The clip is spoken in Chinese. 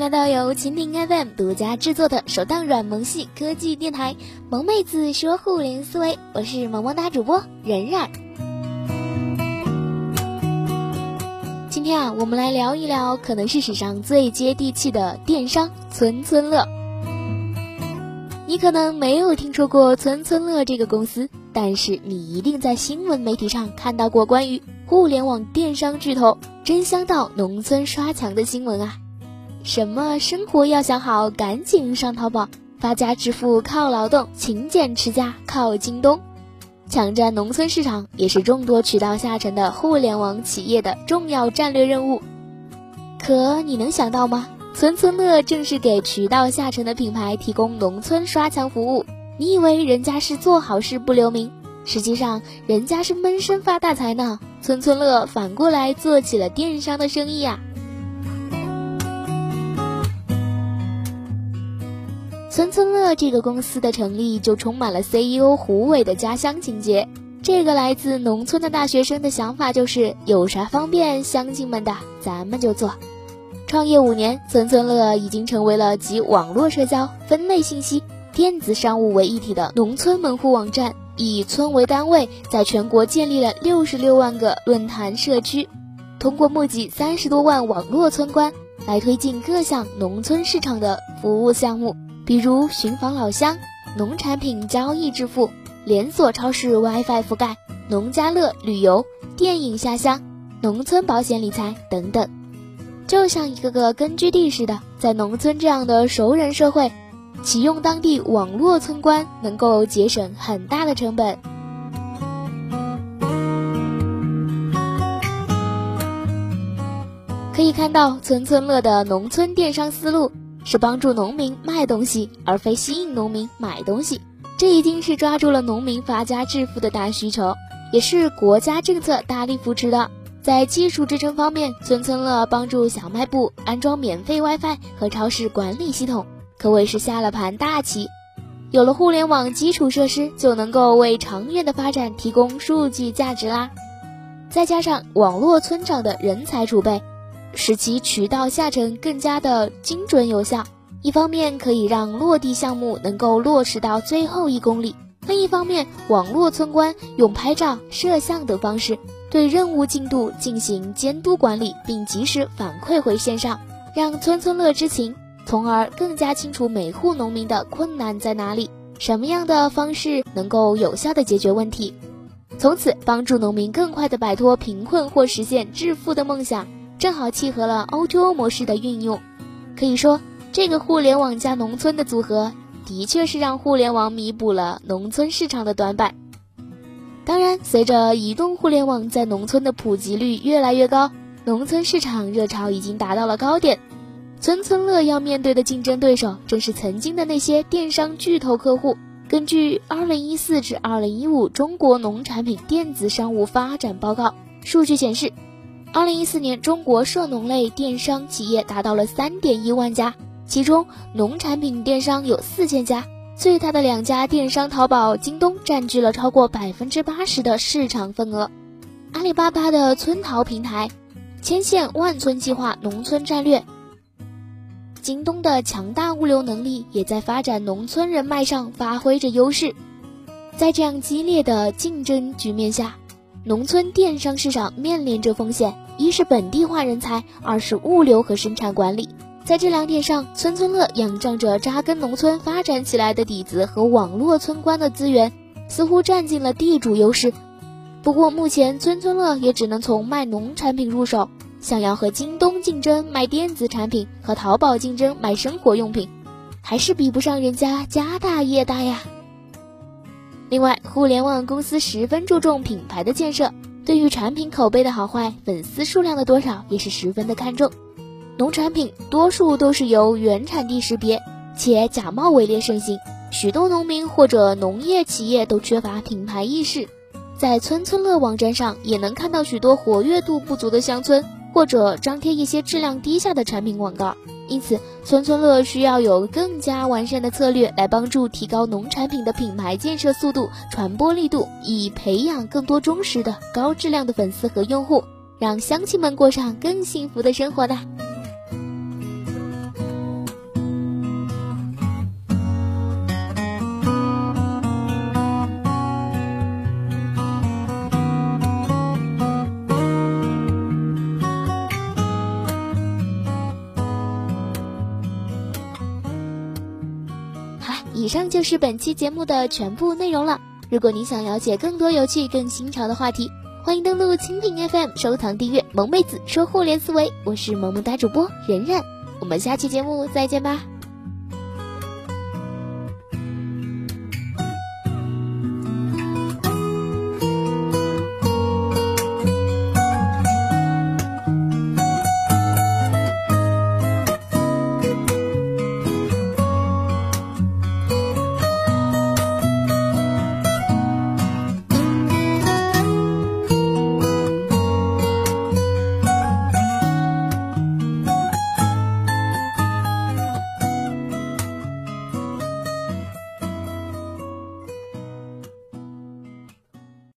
来到由蜻蜓 FM 独家制作的首档软萌系科技电台《萌妹子说互联思维》，我是萌萌哒主播冉冉。今天啊，我们来聊一聊可能是史上最接地气的电商村村乐。你可能没有听说过村村乐这个公司，但是你一定在新闻媒体上看到过关于互联网电商巨头争相到农村刷墙的新闻啊。什么生活要想好，赶紧上淘宝。发家致富靠劳动，勤俭持家靠京东。抢占农村市场也是众多渠道下沉的互联网企业的重要战略任务。可你能想到吗？村村乐正是给渠道下沉的品牌提供农村刷墙服务。你以为人家是做好事不留名，实际上人家是闷声发大财呢。村村乐反过来做起了电商的生意呀。村村乐这个公司的成立就充满了 CEO 胡伟的家乡情节。这个来自农村的大学生的想法就是：有啥方便乡亲们的，咱们就做。创业五年，村村乐已经成为了集网络社交、分类信息、电子商务为一体的农村门户网站。以村为单位，在全国建立了六十六万个论坛社区，通过募集三十多万网络村官，来推进各项农村市场的服务项目。比如寻访老乡、农产品交易致富、连锁超市 WiFi 覆盖、农家乐旅游、电影下乡、农村保险理财等等，就像一个个根据地似的，在农村这样的熟人社会，启用当地网络村官能够节省很大的成本。可以看到村村乐的农村电商思路。是帮助农民卖东西，而非吸引农民买东西。这已经是抓住了农民发家致富的大需求，也是国家政策大力扶持的。在技术支撑方面，村村乐帮助小卖部安装免费 WiFi 和超市管理系统，可谓是下了盘大棋。有了互联网基础设施，就能够为长远的发展提供数据价值啦。再加上网络村长的人才储备。使其渠道下沉更加的精准有效，一方面可以让落地项目能够落实到最后一公里，另一方面，网络村官用拍照、摄像等方式对任务进度进行监督管理，并及时反馈回线上，让村村乐知情，从而更加清楚每户农民的困难在哪里，什么样的方式能够有效的解决问题，从此帮助农民更快的摆脱贫困或实现致富的梦想。正好契合了 O2O 模式的运用，可以说这个互联网加农村的组合，的确是让互联网弥补了农村市场的短板。当然，随着移动互联网在农村的普及率越来越高，农村市场热潮已经达到了高点。村村乐要面对的竞争对手，正是曾经的那些电商巨头客户。根据2014至2015中国农产品电子商务发展报告数据显示。二零一四年，中国涉农类电商企业达到了三点一万家，其中农产品电商有四千家，最大的两家电商淘宝、京东占据了超过百分之八十的市场份额。阿里巴巴的村淘平台，牵线万村计划农村战略，京东的强大物流能力也在发展农村人脉上发挥着优势。在这样激烈的竞争局面下。农村电商市场面临着风险，一是本地化人才，二是物流和生产管理。在这两点上，村村乐仰仗着扎根农村发展起来的底子和网络村官的资源，似乎占尽了地主优势。不过，目前村村乐也只能从卖农产品入手，想要和京东竞争卖电子产品，和淘宝竞争卖生活用品，还是比不上人家家大业大呀。另外，互联网公司十分注重品牌的建设，对于产品口碑的好坏、粉丝数量的多少也是十分的看重。农产品多数都是由原产地识别，且假冒伪劣盛行，许多农民或者农业企业都缺乏品牌意识。在村村乐网站上，也能看到许多活跃度不足的乡村，或者张贴一些质量低下的产品广告。因此，村村乐需要有更加完善的策略来帮助提高农产品的品牌建设速度、传播力度，以培养更多忠实的高质量的粉丝和用户，让乡亲们过上更幸福的生活的。以上就是本期节目的全部内容了。如果你想了解更多有趣、更新潮的话题，欢迎登录蜻蜓 FM 收藏订阅《萌妹子说互联思维》，我是萌萌哒主播冉冉，我们下期节目再见吧。